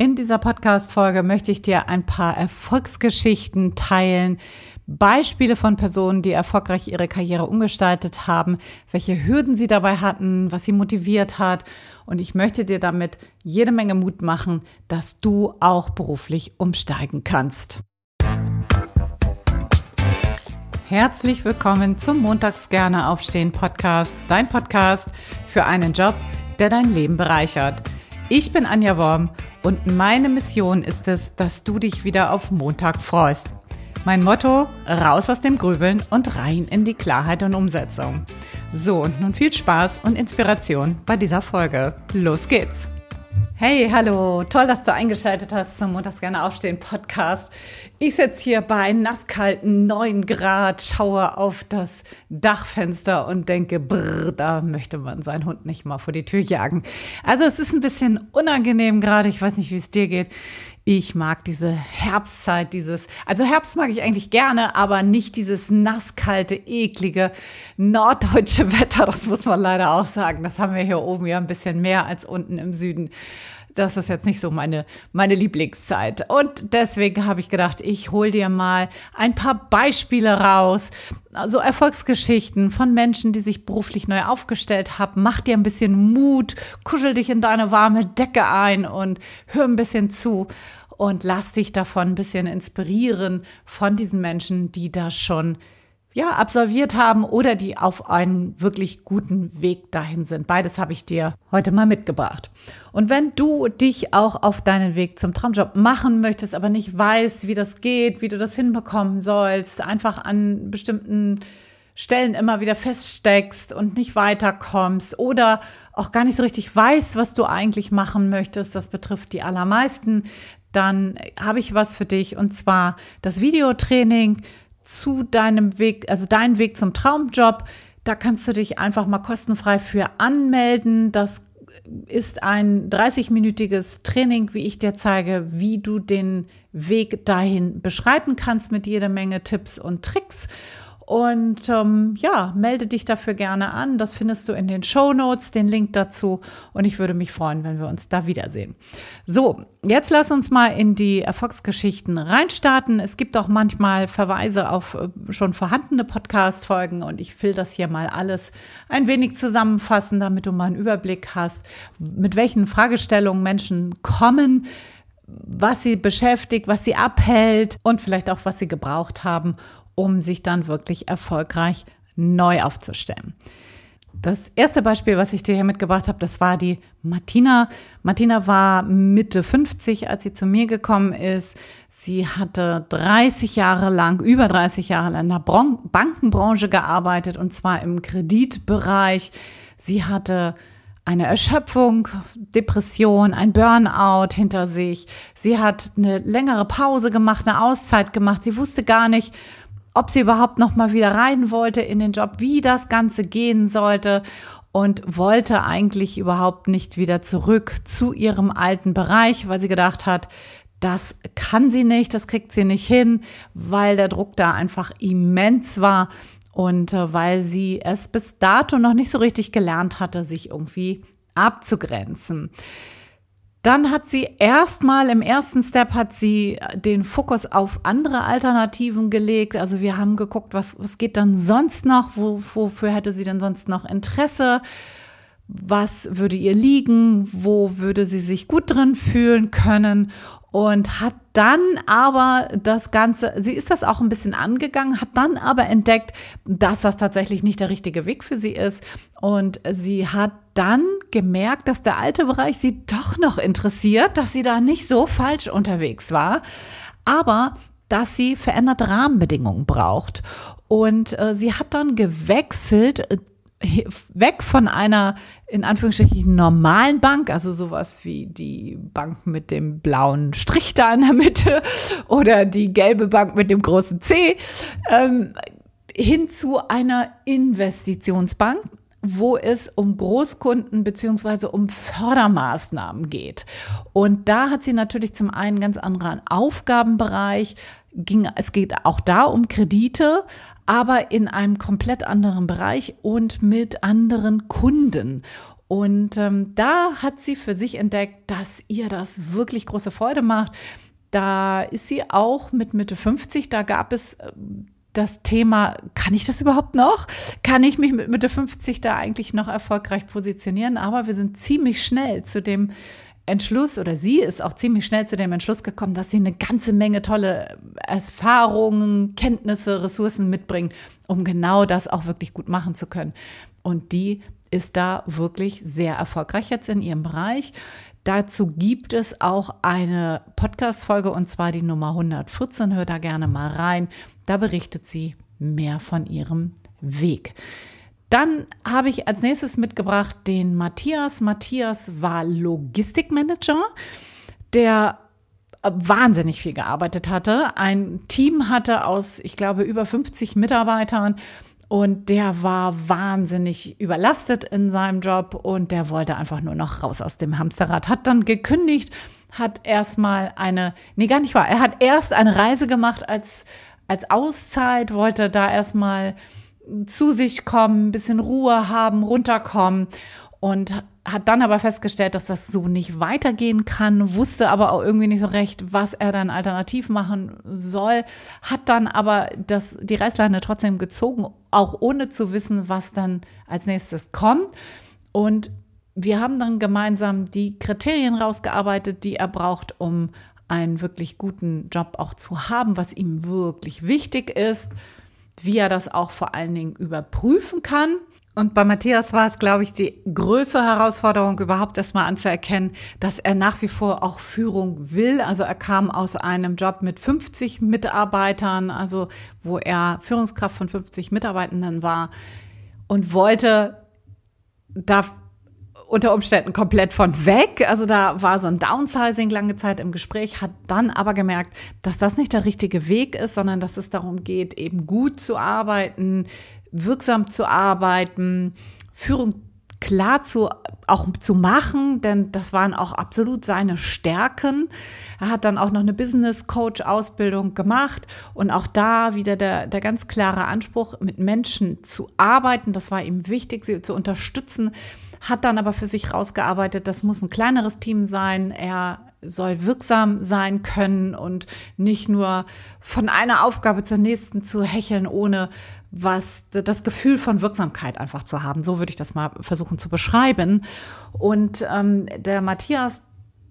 In dieser Podcast-Folge möchte ich dir ein paar Erfolgsgeschichten teilen, Beispiele von Personen, die erfolgreich ihre Karriere umgestaltet haben, welche Hürden sie dabei hatten, was sie motiviert hat. Und ich möchte dir damit jede Menge Mut machen, dass du auch beruflich umsteigen kannst. Herzlich willkommen zum Montags gerne aufstehen Podcast, dein Podcast für einen Job, der dein Leben bereichert. Ich bin Anja Worm und meine Mission ist es, dass du dich wieder auf Montag freust. Mein Motto, raus aus dem Grübeln und rein in die Klarheit und Umsetzung. So, und nun viel Spaß und Inspiration bei dieser Folge. Los geht's! Hey, hallo, toll, dass du eingeschaltet hast zum Montags gerne aufstehen Podcast. Ich sitze hier bei nasskalten 9 Grad, schaue auf das Dachfenster und denke, brr, da möchte man seinen Hund nicht mal vor die Tür jagen. Also es ist ein bisschen unangenehm gerade, ich weiß nicht, wie es dir geht. Ich mag diese Herbstzeit, dieses, also Herbst mag ich eigentlich gerne, aber nicht dieses nasskalte, eklige norddeutsche Wetter. Das muss man leider auch sagen. Das haben wir hier oben ja ein bisschen mehr als unten im Süden. Das ist jetzt nicht so meine, meine Lieblingszeit. Und deswegen habe ich gedacht, ich hole dir mal ein paar Beispiele raus. Also Erfolgsgeschichten von Menschen, die sich beruflich neu aufgestellt haben. Mach dir ein bisschen Mut, kuschel dich in deine warme Decke ein und hör ein bisschen zu und lass dich davon ein bisschen inspirieren von diesen Menschen, die das schon ja, absolviert haben oder die auf einem wirklich guten Weg dahin sind. Beides habe ich dir heute mal mitgebracht. Und wenn du dich auch auf deinen Weg zum Traumjob machen möchtest, aber nicht weißt, wie das geht, wie du das hinbekommen sollst, einfach an bestimmten Stellen immer wieder feststeckst und nicht weiterkommst oder auch gar nicht so richtig weißt, was du eigentlich machen möchtest, das betrifft die allermeisten, dann habe ich was für dich und zwar das Videotraining zu deinem Weg, also dein Weg zum Traumjob. Da kannst du dich einfach mal kostenfrei für anmelden. Das ist ein 30-minütiges Training, wie ich dir zeige, wie du den Weg dahin beschreiten kannst mit jeder Menge Tipps und Tricks. Und ähm, ja, melde dich dafür gerne an. Das findest du in den Show Notes, den Link dazu. Und ich würde mich freuen, wenn wir uns da wiedersehen. So, jetzt lass uns mal in die Erfolgsgeschichten reinstarten. Es gibt auch manchmal Verweise auf äh, schon vorhandene Podcast-Folgen und ich will das hier mal alles ein wenig zusammenfassen, damit du mal einen Überblick hast, mit welchen Fragestellungen Menschen kommen was sie beschäftigt, was sie abhält und vielleicht auch, was sie gebraucht haben, um sich dann wirklich erfolgreich neu aufzustellen. Das erste Beispiel, was ich dir hier mitgebracht habe, das war die Martina. Martina war Mitte 50, als sie zu mir gekommen ist. Sie hatte 30 Jahre lang, über 30 Jahre lang in der Bankenbranche gearbeitet und zwar im Kreditbereich. Sie hatte eine Erschöpfung, Depression, ein Burnout hinter sich. Sie hat eine längere Pause gemacht, eine Auszeit gemacht. Sie wusste gar nicht, ob sie überhaupt noch mal wieder rein wollte in den Job, wie das Ganze gehen sollte und wollte eigentlich überhaupt nicht wieder zurück zu ihrem alten Bereich, weil sie gedacht hat, das kann sie nicht, das kriegt sie nicht hin, weil der Druck da einfach immens war und äh, weil sie es bis dato noch nicht so richtig gelernt hatte, sich irgendwie abzugrenzen. Dann hat sie erstmal im ersten Step hat sie den Fokus auf andere Alternativen gelegt. Also wir haben geguckt, was, was geht dann sonst noch? Wo, wofür hätte sie denn sonst noch Interesse? Was würde ihr liegen? Wo würde sie sich gut drin fühlen können? und hat dann aber das Ganze, sie ist das auch ein bisschen angegangen, hat dann aber entdeckt, dass das tatsächlich nicht der richtige Weg für sie ist. Und sie hat dann gemerkt, dass der alte Bereich sie doch noch interessiert, dass sie da nicht so falsch unterwegs war, aber dass sie veränderte Rahmenbedingungen braucht. Und äh, sie hat dann gewechselt weg von einer in Anführungsstrichen normalen Bank, also sowas wie die Bank mit dem blauen Strich da in der Mitte oder die gelbe Bank mit dem großen C, ähm, hin zu einer Investitionsbank, wo es um Großkunden beziehungsweise um Fördermaßnahmen geht. Und da hat sie natürlich zum einen ganz anderen Aufgabenbereich, ging, es geht auch da um Kredite, aber in einem komplett anderen Bereich und mit anderen Kunden. Und ähm, da hat sie für sich entdeckt, dass ihr das wirklich große Freude macht. Da ist sie auch mit Mitte 50, da gab es äh, das Thema, kann ich das überhaupt noch? Kann ich mich mit Mitte 50 da eigentlich noch erfolgreich positionieren? Aber wir sind ziemlich schnell zu dem Entschluss oder sie ist auch ziemlich schnell zu dem Entschluss gekommen, dass sie eine ganze Menge tolle Erfahrungen, Kenntnisse, Ressourcen mitbringt, um genau das auch wirklich gut machen zu können. Und die ist da wirklich sehr erfolgreich jetzt in ihrem Bereich. Dazu gibt es auch eine Podcast-Folge und zwar die Nummer 114. Hör da gerne mal rein. Da berichtet sie mehr von ihrem Weg. Dann habe ich als nächstes mitgebracht den Matthias. Matthias war Logistikmanager, der wahnsinnig viel gearbeitet hatte, ein Team hatte aus, ich glaube, über 50 Mitarbeitern und der war wahnsinnig überlastet in seinem Job und der wollte einfach nur noch raus aus dem Hamsterrad, hat dann gekündigt, hat erstmal eine, nee, gar nicht wahr, er hat erst eine Reise gemacht als, als Auszeit, wollte da erstmal zu sich kommen, ein bisschen Ruhe haben, runterkommen und hat dann aber festgestellt, dass das so nicht weitergehen kann, wusste aber auch irgendwie nicht so recht, was er dann alternativ machen soll, hat dann aber das, die Reißleine trotzdem gezogen, auch ohne zu wissen, was dann als nächstes kommt. Und wir haben dann gemeinsam die Kriterien rausgearbeitet, die er braucht, um einen wirklich guten Job auch zu haben, was ihm wirklich wichtig ist wie er das auch vor allen Dingen überprüfen kann. Und bei Matthias war es, glaube ich, die größte Herausforderung überhaupt erstmal anzuerkennen, dass er nach wie vor auch Führung will. Also er kam aus einem Job mit 50 Mitarbeitern, also wo er Führungskraft von 50 Mitarbeitenden war und wollte da unter Umständen komplett von weg. Also da war so ein Downsizing lange Zeit im Gespräch, hat dann aber gemerkt, dass das nicht der richtige Weg ist, sondern dass es darum geht, eben gut zu arbeiten, wirksam zu arbeiten, Führung klar zu, auch zu machen, denn das waren auch absolut seine Stärken. Er hat dann auch noch eine Business Coach Ausbildung gemacht und auch da wieder der, der ganz klare Anspruch, mit Menschen zu arbeiten. Das war ihm wichtig, sie zu unterstützen hat dann aber für sich rausgearbeitet, das muss ein kleineres Team sein. Er soll wirksam sein können und nicht nur von einer Aufgabe zur nächsten zu hecheln, ohne was das Gefühl von Wirksamkeit einfach zu haben. So würde ich das mal versuchen zu beschreiben. Und ähm, der Matthias,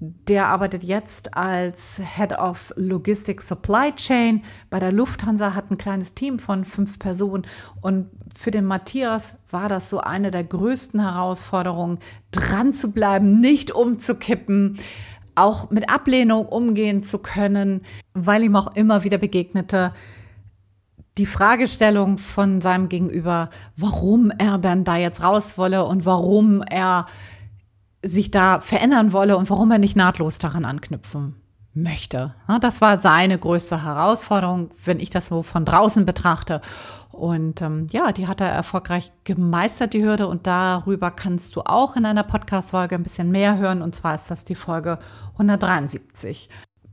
der arbeitet jetzt als Head of Logistics Supply Chain bei der Lufthansa, hat ein kleines Team von fünf Personen. Und für den Matthias war das so eine der größten Herausforderungen, dran zu bleiben, nicht umzukippen, auch mit Ablehnung umgehen zu können, weil ihm auch immer wieder begegnete, die Fragestellung von seinem Gegenüber, warum er dann da jetzt raus wolle und warum er sich da verändern wolle und warum er nicht nahtlos daran anknüpfen möchte. Das war seine größte Herausforderung, wenn ich das so von draußen betrachte. Und ähm, ja, die hat er erfolgreich gemeistert, die Hürde. Und darüber kannst du auch in einer Podcast-Folge ein bisschen mehr hören. Und zwar ist das die Folge 173.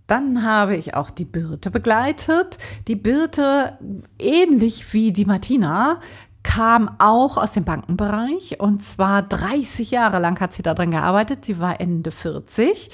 Dann habe ich auch die Birte begleitet. Die Birte, ähnlich wie die Martina, kam auch aus dem Bankenbereich und zwar 30 Jahre lang hat sie da drin gearbeitet. Sie war Ende 40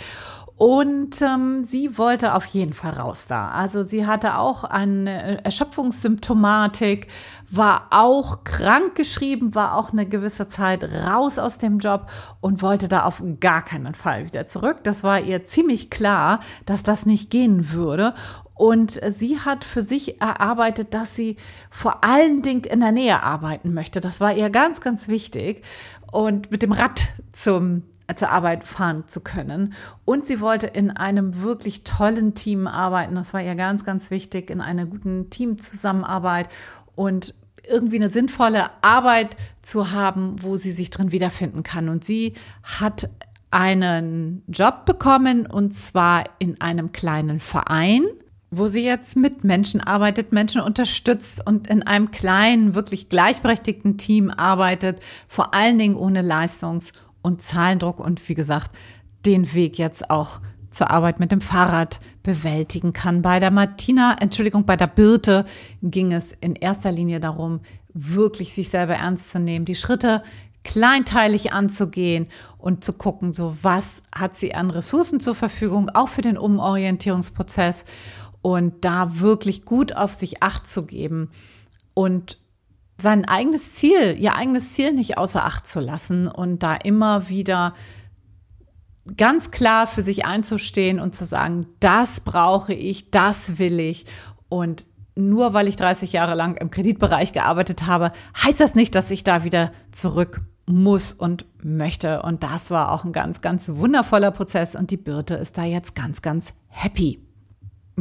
und ähm, sie wollte auf jeden Fall raus da. Also sie hatte auch eine Erschöpfungssymptomatik, war auch krank geschrieben, war auch eine gewisse Zeit raus aus dem Job und wollte da auf gar keinen Fall wieder zurück. Das war ihr ziemlich klar, dass das nicht gehen würde. Und sie hat für sich erarbeitet, dass sie vor allen Dingen in der Nähe arbeiten möchte. Das war ihr ganz, ganz wichtig. Und mit dem Rad zum zur Arbeit fahren zu können. Und sie wollte in einem wirklich tollen Team arbeiten. Das war ihr ganz, ganz wichtig, in einer guten Teamzusammenarbeit und irgendwie eine sinnvolle Arbeit zu haben, wo sie sich drin wiederfinden kann. Und sie hat einen Job bekommen und zwar in einem kleinen Verein wo sie jetzt mit Menschen arbeitet, Menschen unterstützt und in einem kleinen, wirklich gleichberechtigten Team arbeitet, vor allen Dingen ohne Leistungs- und Zahlendruck und wie gesagt, den Weg jetzt auch zur Arbeit mit dem Fahrrad bewältigen kann. Bei der Martina, Entschuldigung, bei der Birte ging es in erster Linie darum, wirklich sich selber ernst zu nehmen, die Schritte kleinteilig anzugehen und zu gucken, so was hat sie an Ressourcen zur Verfügung, auch für den Umorientierungsprozess und da wirklich gut auf sich acht zu geben und sein eigenes Ziel, ihr eigenes Ziel nicht außer Acht zu lassen und da immer wieder ganz klar für sich einzustehen und zu sagen, das brauche ich, das will ich und nur weil ich 30 Jahre lang im Kreditbereich gearbeitet habe, heißt das nicht, dass ich da wieder zurück muss und möchte. Und das war auch ein ganz, ganz wundervoller Prozess. Und die Birte ist da jetzt ganz, ganz happy.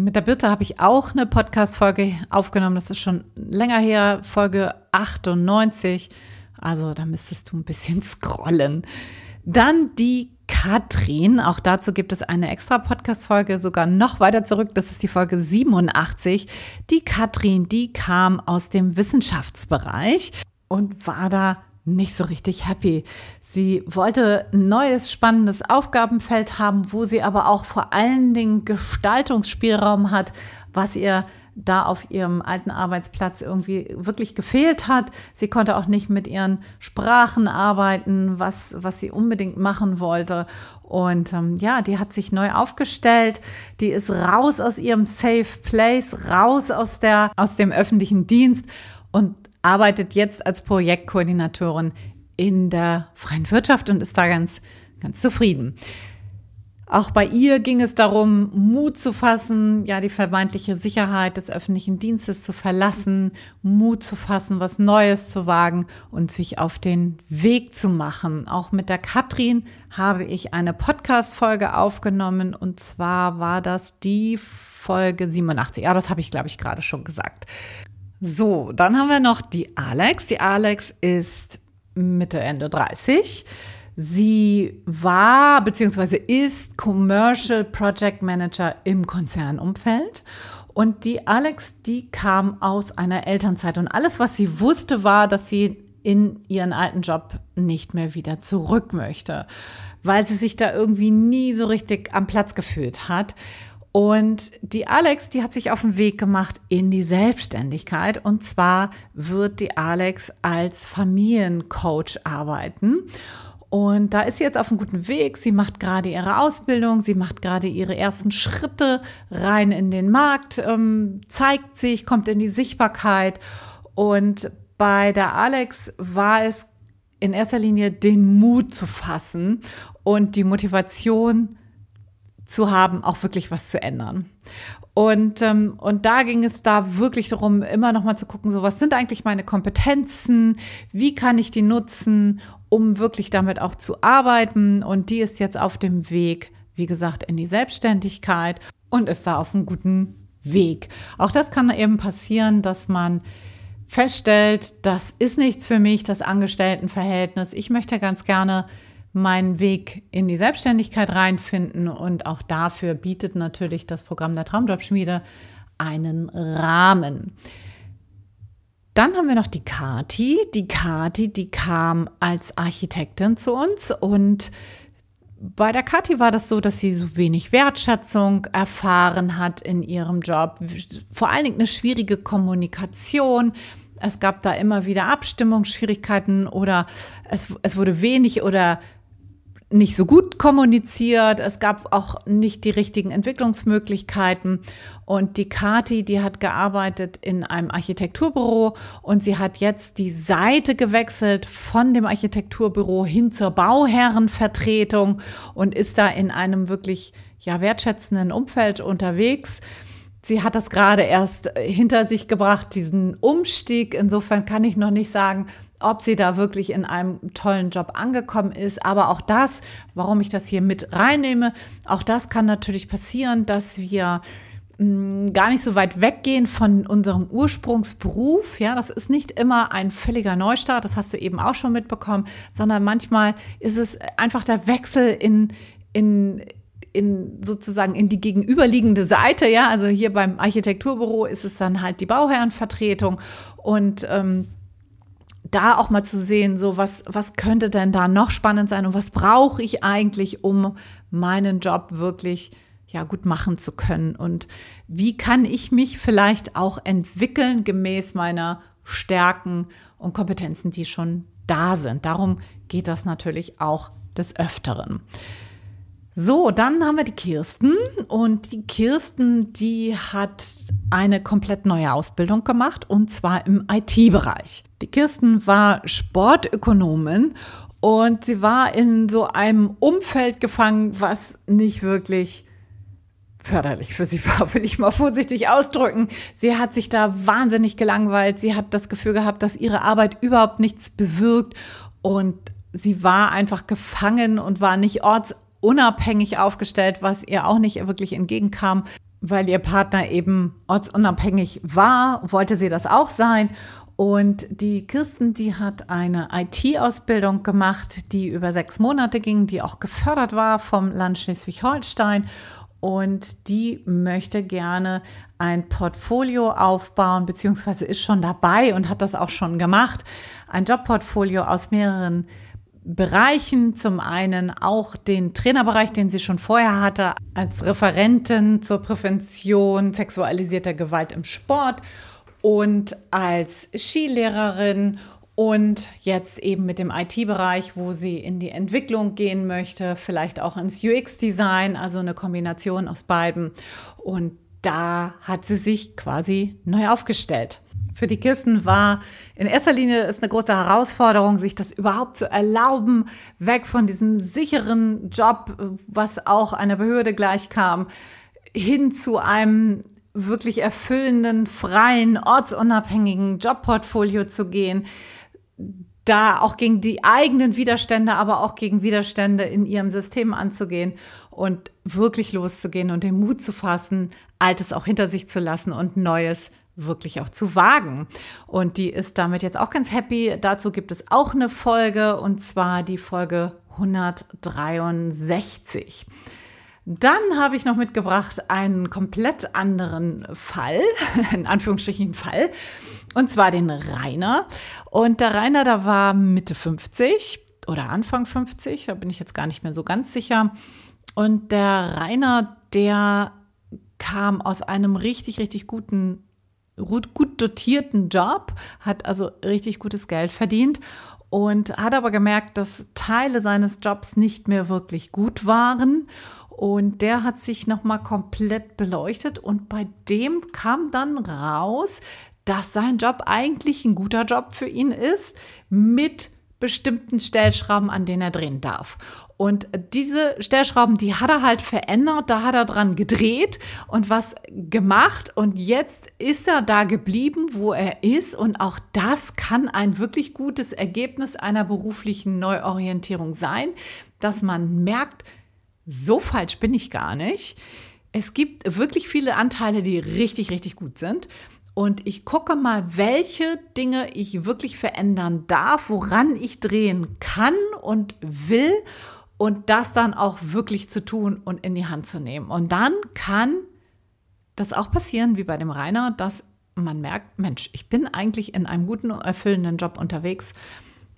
Mit der Birte habe ich auch eine Podcast-Folge aufgenommen. Das ist schon länger her, Folge 98. Also da müsstest du ein bisschen scrollen. Dann die Katrin. Auch dazu gibt es eine extra Podcast-Folge, sogar noch weiter zurück. Das ist die Folge 87. Die Katrin, die kam aus dem Wissenschaftsbereich und war da nicht so richtig happy. Sie wollte ein neues, spannendes Aufgabenfeld haben, wo sie aber auch vor allen Dingen Gestaltungsspielraum hat, was ihr da auf ihrem alten Arbeitsplatz irgendwie wirklich gefehlt hat. Sie konnte auch nicht mit ihren Sprachen arbeiten, was, was sie unbedingt machen wollte. Und ähm, ja, die hat sich neu aufgestellt. Die ist raus aus ihrem Safe Place, raus aus, der, aus dem öffentlichen Dienst und arbeitet jetzt als Projektkoordinatorin in der freien Wirtschaft und ist da ganz, ganz zufrieden. Auch bei ihr ging es darum, Mut zu fassen, ja, die vermeintliche Sicherheit des öffentlichen Dienstes zu verlassen, Mut zu fassen, was Neues zu wagen und sich auf den Weg zu machen. Auch mit der Katrin habe ich eine Podcast-Folge aufgenommen und zwar war das die Folge 87. Ja, das habe ich, glaube ich, gerade schon gesagt. So, dann haben wir noch die Alex. Die Alex ist Mitte, Ende 30 Sie war bzw. ist Commercial Project Manager im Konzernumfeld. Und die Alex, die kam aus einer Elternzeit. Und alles, was sie wusste, war, dass sie in ihren alten Job nicht mehr wieder zurück möchte, weil sie sich da irgendwie nie so richtig am Platz gefühlt hat. Und die Alex, die hat sich auf den Weg gemacht in die Selbstständigkeit. Und zwar wird die Alex als Familiencoach arbeiten. Und da ist sie jetzt auf einem guten Weg. Sie macht gerade ihre Ausbildung, sie macht gerade ihre ersten Schritte rein in den Markt, ähm, zeigt sich, kommt in die Sichtbarkeit. Und bei der Alex war es in erster Linie den Mut zu fassen und die Motivation zu haben, auch wirklich was zu ändern. Und, ähm, und da ging es da wirklich darum, immer noch mal zu gucken, so was sind eigentlich meine Kompetenzen, wie kann ich die nutzen, um wirklich damit auch zu arbeiten. Und die ist jetzt auf dem Weg, wie gesagt, in die Selbstständigkeit und ist da auf einem guten Weg. Auch das kann eben passieren, dass man feststellt, das ist nichts für mich, das Angestelltenverhältnis. Ich möchte ganz gerne meinen Weg in die Selbstständigkeit reinfinden und auch dafür bietet natürlich das Programm der Traumjobschmiede einen Rahmen. Dann haben wir noch die Kati. Die Kati, die kam als Architektin zu uns und bei der Kathi war das so, dass sie so wenig Wertschätzung erfahren hat in ihrem Job. Vor allen Dingen eine schwierige Kommunikation. Es gab da immer wieder Abstimmungsschwierigkeiten oder es, es wurde wenig oder nicht so gut kommuniziert. Es gab auch nicht die richtigen Entwicklungsmöglichkeiten. Und die Kati, die hat gearbeitet in einem Architekturbüro und sie hat jetzt die Seite gewechselt von dem Architekturbüro hin zur Bauherrenvertretung und ist da in einem wirklich ja wertschätzenden Umfeld unterwegs. Sie hat das gerade erst hinter sich gebracht, diesen Umstieg. Insofern kann ich noch nicht sagen, ob sie da wirklich in einem tollen Job angekommen ist. Aber auch das, warum ich das hier mit reinnehme, auch das kann natürlich passieren, dass wir mm, gar nicht so weit weggehen von unserem Ursprungsberuf. Ja, das ist nicht immer ein völliger Neustart, das hast du eben auch schon mitbekommen, sondern manchmal ist es einfach der Wechsel in, in, in sozusagen in die gegenüberliegende Seite, ja, also hier beim Architekturbüro ist es dann halt die Bauherrenvertretung und ähm, da auch mal zu sehen, so was, was könnte denn da noch spannend sein und was brauche ich eigentlich, um meinen Job wirklich ja gut machen zu können und wie kann ich mich vielleicht auch entwickeln gemäß meiner Stärken und Kompetenzen, die schon da sind. Darum geht das natürlich auch des Öfteren. So, dann haben wir die Kirsten und die Kirsten, die hat eine komplett neue Ausbildung gemacht und zwar im IT-Bereich. Die Kirsten war Sportökonomin und sie war in so einem Umfeld gefangen, was nicht wirklich förderlich für sie war, will ich mal vorsichtig ausdrücken. Sie hat sich da wahnsinnig gelangweilt. Sie hat das Gefühl gehabt, dass ihre Arbeit überhaupt nichts bewirkt und sie war einfach gefangen und war nicht orts unabhängig aufgestellt, was ihr auch nicht wirklich entgegenkam, weil ihr Partner eben ortsunabhängig war, wollte sie das auch sein. Und die Kirsten, die hat eine IT-Ausbildung gemacht, die über sechs Monate ging, die auch gefördert war vom Land Schleswig-Holstein. Und die möchte gerne ein Portfolio aufbauen, beziehungsweise ist schon dabei und hat das auch schon gemacht. Ein Jobportfolio aus mehreren Bereichen. Zum einen auch den Trainerbereich, den sie schon vorher hatte, als Referentin zur Prävention sexualisierter Gewalt im Sport und als Skilehrerin und jetzt eben mit dem IT-Bereich, wo sie in die Entwicklung gehen möchte, vielleicht auch ins UX-Design, also eine Kombination aus beiden. Und da hat sie sich quasi neu aufgestellt für die Kirsten war in erster Linie ist eine große Herausforderung, sich das überhaupt zu erlauben, weg von diesem sicheren Job, was auch einer Behörde gleichkam, hin zu einem wirklich erfüllenden, freien, ortsunabhängigen Jobportfolio zu gehen, da auch gegen die eigenen Widerstände, aber auch gegen Widerstände in ihrem System anzugehen und wirklich loszugehen und den Mut zu fassen, Altes auch hinter sich zu lassen und Neues wirklich auch zu wagen. Und die ist damit jetzt auch ganz happy. Dazu gibt es auch eine Folge und zwar die Folge 163. Dann habe ich noch mitgebracht einen komplett anderen Fall, in Anführungsstrichen Fall, und zwar den Rainer. Und der Rainer, da war Mitte 50 oder Anfang 50, da bin ich jetzt gar nicht mehr so ganz sicher. Und der Rainer, der kam aus einem richtig, richtig guten gut dotierten Job, hat also richtig gutes Geld verdient und hat aber gemerkt, dass Teile seines Jobs nicht mehr wirklich gut waren. Und der hat sich nochmal komplett beleuchtet und bei dem kam dann raus, dass sein Job eigentlich ein guter Job für ihn ist, mit bestimmten Stellschrauben, an denen er drehen darf. Und diese Stellschrauben, die hat er halt verändert, da hat er dran gedreht und was gemacht. Und jetzt ist er da geblieben, wo er ist. Und auch das kann ein wirklich gutes Ergebnis einer beruflichen Neuorientierung sein, dass man merkt, so falsch bin ich gar nicht. Es gibt wirklich viele Anteile, die richtig, richtig gut sind und ich gucke mal, welche Dinge ich wirklich verändern darf, woran ich drehen kann und will und das dann auch wirklich zu tun und in die Hand zu nehmen. Und dann kann das auch passieren, wie bei dem Rainer, dass man merkt, Mensch, ich bin eigentlich in einem guten, erfüllenden Job unterwegs.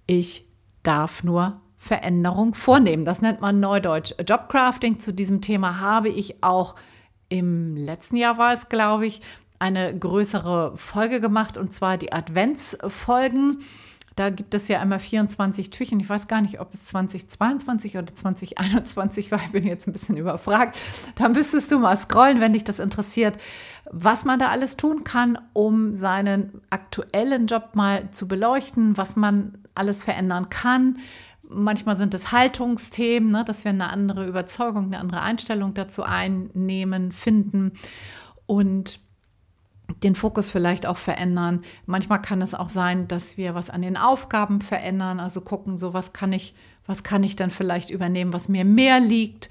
Ich darf nur Veränderung vornehmen. Das nennt man Neudeutsch Jobcrafting. Zu diesem Thema habe ich auch im letzten Jahr war es, glaube ich, eine größere Folge gemacht und zwar die Adventsfolgen. Da gibt es ja einmal 24 Türchen. Ich weiß gar nicht, ob es 2022 oder 2021 war. Ich bin jetzt ein bisschen überfragt. Da müsstest du mal scrollen, wenn dich das interessiert, was man da alles tun kann, um seinen aktuellen Job mal zu beleuchten, was man alles verändern kann. Manchmal sind es Haltungsthemen, ne, dass wir eine andere Überzeugung, eine andere Einstellung dazu einnehmen, finden. Und den Fokus vielleicht auch verändern. Manchmal kann es auch sein, dass wir was an den Aufgaben verändern, also gucken, so was kann ich, was kann ich dann vielleicht übernehmen, was mir mehr liegt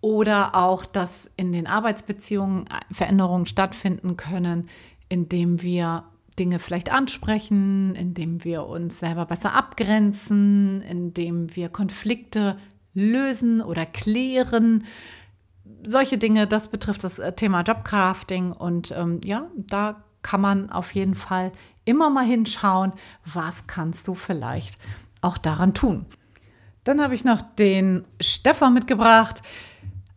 oder auch, dass in den Arbeitsbeziehungen Veränderungen stattfinden können, indem wir Dinge vielleicht ansprechen, indem wir uns selber besser abgrenzen, indem wir Konflikte lösen oder klären, solche Dinge, das betrifft das äh, Thema Jobcrafting und ähm, ja, da kann man auf jeden Fall immer mal hinschauen, was kannst du vielleicht auch daran tun. Dann habe ich noch den Stefan mitgebracht.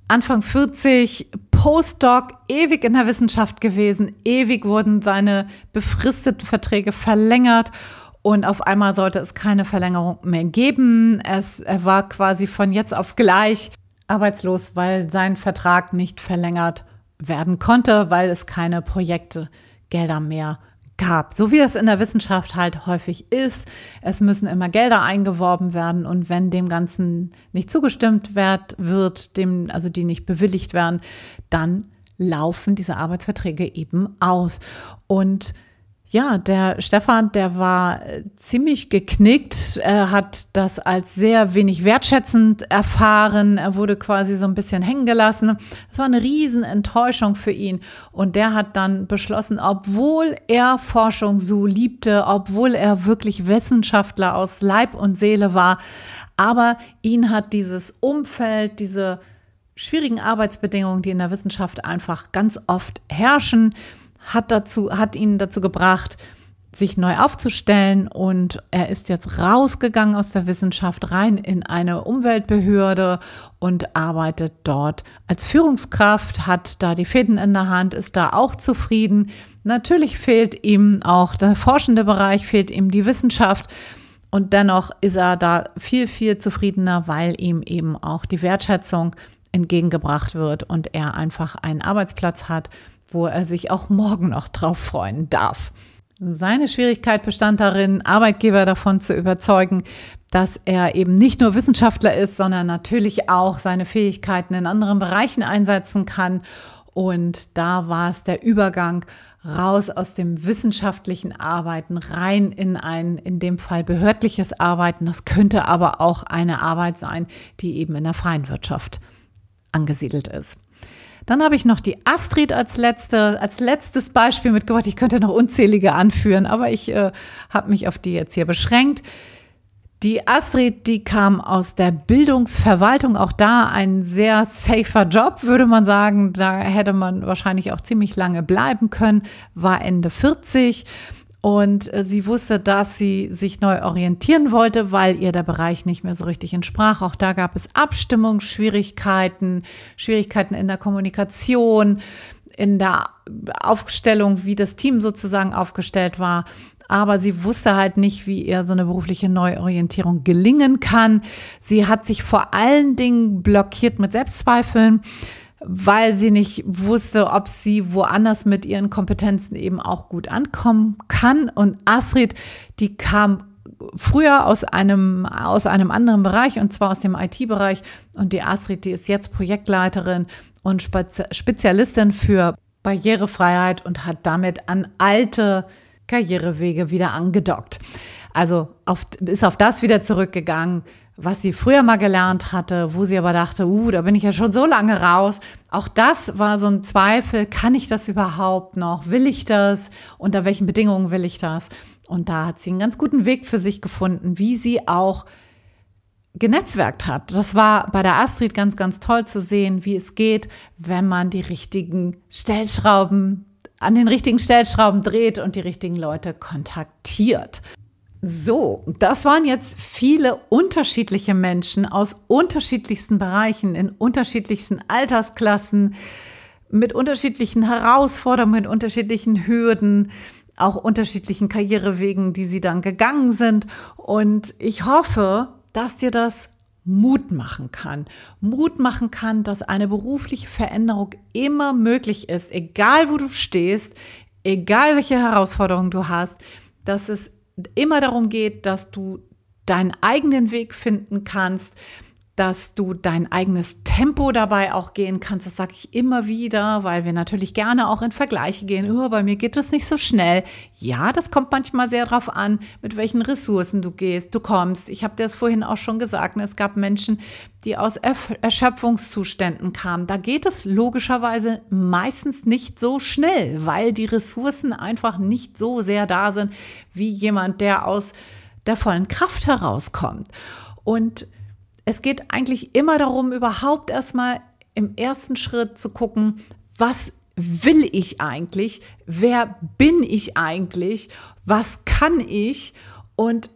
Anfang 40, Postdoc, ewig in der Wissenschaft gewesen, ewig wurden seine befristeten Verträge verlängert Und auf einmal sollte es keine Verlängerung mehr geben. Es, er war quasi von jetzt auf gleich arbeitslos, weil sein Vertrag nicht verlängert werden konnte, weil es keine Projekte, Gelder mehr gab. So wie es in der Wissenschaft halt häufig ist. Es müssen immer Gelder eingeworben werden und wenn dem Ganzen nicht zugestimmt wird, wird dem, also die nicht bewilligt werden, dann laufen diese Arbeitsverträge eben aus. Und ja, der Stefan, der war äh, ziemlich geknickt. Er hat das als sehr wenig wertschätzend erfahren. Er wurde quasi so ein bisschen hängen gelassen. Das war eine Riesenenttäuschung für ihn. Und der hat dann beschlossen, obwohl er Forschung so liebte, obwohl er wirklich Wissenschaftler aus Leib und Seele war, aber ihn hat dieses Umfeld, diese schwierigen Arbeitsbedingungen, die in der Wissenschaft einfach ganz oft herrschen, hat dazu, hat ihn dazu gebracht, sich neu aufzustellen und er ist jetzt rausgegangen aus der Wissenschaft rein in eine Umweltbehörde und arbeitet dort als Führungskraft, hat da die Fäden in der Hand, ist da auch zufrieden. Natürlich fehlt ihm auch der forschende Bereich, fehlt ihm die Wissenschaft und dennoch ist er da viel, viel zufriedener, weil ihm eben auch die Wertschätzung entgegengebracht wird und er einfach einen Arbeitsplatz hat, wo er sich auch morgen noch drauf freuen darf. Seine Schwierigkeit bestand darin, Arbeitgeber davon zu überzeugen, dass er eben nicht nur Wissenschaftler ist, sondern natürlich auch seine Fähigkeiten in anderen Bereichen einsetzen kann. Und da war es der Übergang raus aus dem wissenschaftlichen Arbeiten rein in ein, in dem Fall behördliches Arbeiten. Das könnte aber auch eine Arbeit sein, die eben in der freien Wirtschaft angesiedelt ist. Dann habe ich noch die Astrid als letzte, als letztes Beispiel mitgebracht. Ich könnte noch unzählige anführen, aber ich äh, habe mich auf die jetzt hier beschränkt. Die Astrid, die kam aus der Bildungsverwaltung, auch da ein sehr safer Job, würde man sagen. Da hätte man wahrscheinlich auch ziemlich lange bleiben können, war Ende 40 und äh, sie wusste, dass sie sich neu orientieren wollte, weil ihr der Bereich nicht mehr so richtig entsprach. Auch da gab es Abstimmungsschwierigkeiten, Schwierigkeiten in der Kommunikation, in der Aufstellung, wie das Team sozusagen aufgestellt war. Aber sie wusste halt nicht, wie ihr so eine berufliche Neuorientierung gelingen kann. Sie hat sich vor allen Dingen blockiert mit Selbstzweifeln weil sie nicht wusste, ob sie woanders mit ihren Kompetenzen eben auch gut ankommen kann. Und Astrid, die kam früher aus einem, aus einem anderen Bereich und zwar aus dem IT-Bereich. Und die Astrid, die ist jetzt Projektleiterin und Spezialistin für Barrierefreiheit und hat damit an alte Karrierewege wieder angedockt. Also auf, ist auf das wieder zurückgegangen, was sie früher mal gelernt hatte, wo sie aber dachte, uh, da bin ich ja schon so lange raus. Auch das war so ein Zweifel, kann ich das überhaupt noch? Will ich das? Unter welchen Bedingungen will ich das? Und da hat sie einen ganz guten Weg für sich gefunden, wie sie auch genetzwerkt hat. Das war bei der Astrid ganz, ganz toll zu sehen, wie es geht, wenn man die richtigen Stellschrauben an den richtigen Stellschrauben dreht und die richtigen Leute kontaktiert. So, das waren jetzt viele unterschiedliche Menschen aus unterschiedlichsten Bereichen, in unterschiedlichsten Altersklassen, mit unterschiedlichen Herausforderungen, mit unterschiedlichen Hürden, auch unterschiedlichen Karrierewegen, die sie dann gegangen sind. Und ich hoffe, dass dir das Mut machen kann. Mut machen kann, dass eine berufliche Veränderung immer möglich ist, egal wo du stehst, egal welche Herausforderungen du hast, dass es immer darum geht, dass du deinen eigenen Weg finden kannst, dass du dein eigenes Tempo dabei auch gehen kannst. Das sage ich immer wieder, weil wir natürlich gerne auch in Vergleiche gehen. Oh, bei mir geht das nicht so schnell. Ja, das kommt manchmal sehr darauf an, mit welchen Ressourcen du gehst, du kommst. Ich habe dir das vorhin auch schon gesagt. Es gab Menschen, die aus Erschöpfungszuständen kamen. Da geht es logischerweise meistens nicht so schnell, weil die Ressourcen einfach nicht so sehr da sind wie jemand, der aus der vollen Kraft herauskommt. Und es geht eigentlich immer darum, überhaupt erstmal im ersten Schritt zu gucken, was will ich eigentlich? Wer bin ich eigentlich? Was kann ich? Und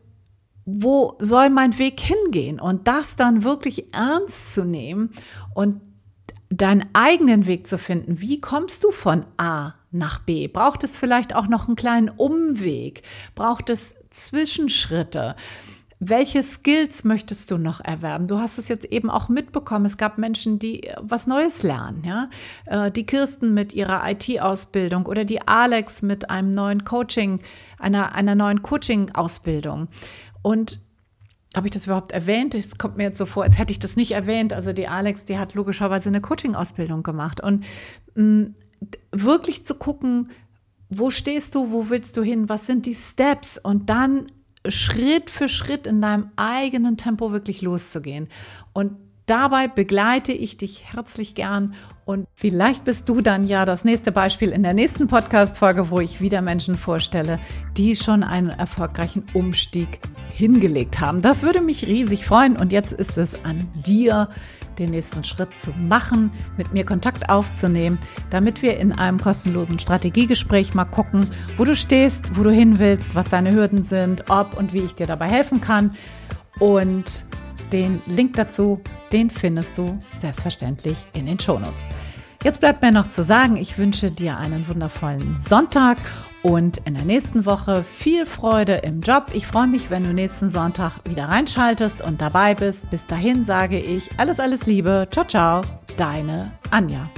wo soll mein Weg hingehen? Und das dann wirklich ernst zu nehmen und deinen eigenen Weg zu finden. Wie kommst du von A nach B? Braucht es vielleicht auch noch einen kleinen Umweg? Braucht es Zwischenschritte? Welche Skills möchtest du noch erwerben? Du hast es jetzt eben auch mitbekommen. Es gab Menschen, die was Neues lernen, ja. Äh, die Kirsten mit ihrer IT-Ausbildung oder die Alex mit einem neuen Coaching, einer, einer neuen Coaching-Ausbildung. Und habe ich das überhaupt erwähnt? Es kommt mir jetzt so vor, als hätte ich das nicht erwähnt. Also die Alex, die hat logischerweise eine Coaching-Ausbildung gemacht. Und mh, mm, wirklich zu gucken, wo stehst du, wo willst du hin, was sind die Steps und dann Schritt für Schritt in deinem eigenen Tempo wirklich loszugehen. Und dabei begleite ich dich herzlich gern und vielleicht bist du dann ja das nächste Beispiel in der nächsten Podcast-Folge, wo ich wieder Menschen vorstelle, die schon einen erfolgreichen Umstieg hingelegt haben. Das würde mich riesig freuen und jetzt ist es an dir, den nächsten Schritt zu machen, mit mir Kontakt aufzunehmen, damit wir in einem kostenlosen Strategiegespräch mal gucken, wo du stehst, wo du hin willst, was deine Hürden sind, ob und wie ich dir dabei helfen kann. Und den Link dazu, den findest du selbstverständlich in den Shownotes. Jetzt bleibt mir noch zu sagen, ich wünsche dir einen wundervollen Sonntag und in der nächsten Woche viel Freude im Job. Ich freue mich, wenn du nächsten Sonntag wieder reinschaltest und dabei bist. Bis dahin sage ich alles, alles Liebe. Ciao, ciao. Deine Anja.